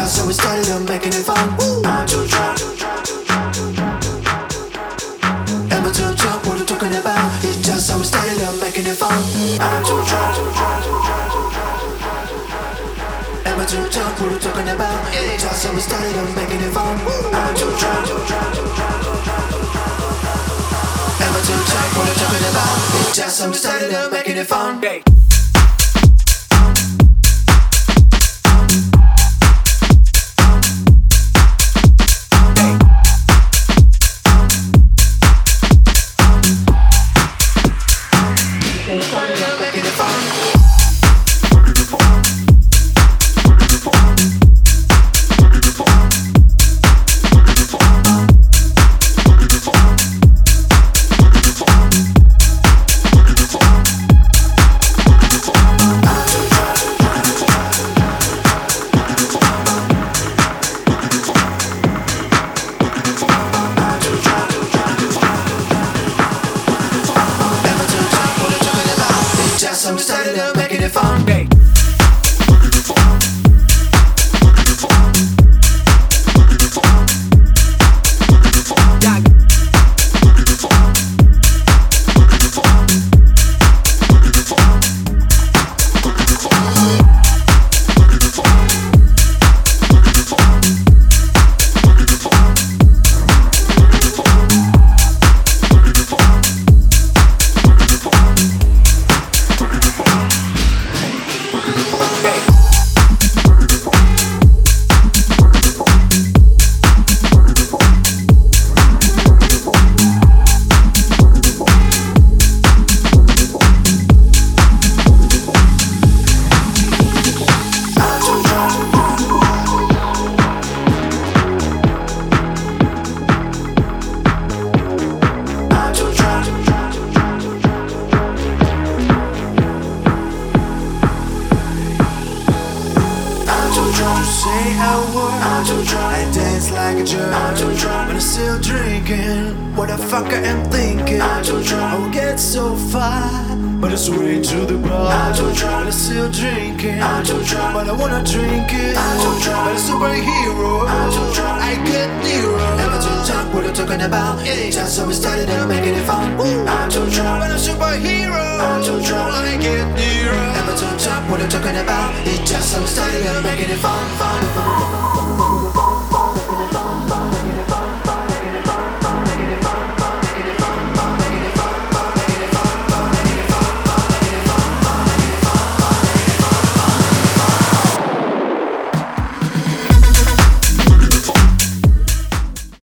out, so we started up making it fun. Woo. I'm too drunk. Am I too drunk? What I'm talking about? It's just how we started up making it fun. I'm too drunk. Am I too drunk? What I'm talking about? It's just how we started up making it fun. I'm too drunk. Am I too drunk? What I'm talking about? It's just how we started up making it fun. Hey. On I'm to say a word. I'm too drunk. I dance like a jerk. I'm too drunk. But I'm still drinking. What the fuck I am thinking? I'm too drunk. I will get so far. But it's way to the bar. I'm too drunk. But I'm still drinking. I'm too drunk. But I wanna drink it. I'm too drunk. But a superhero. I'm too drunk. I get. Am I too drunk? What you talking about? Yeah. Just so we started and I'm making it fun. Woo. I'm too drunk. But a superhero. I'm too drunk. I get Nero. What I'm talking about? It's just so we started and I'm making it fun, fun.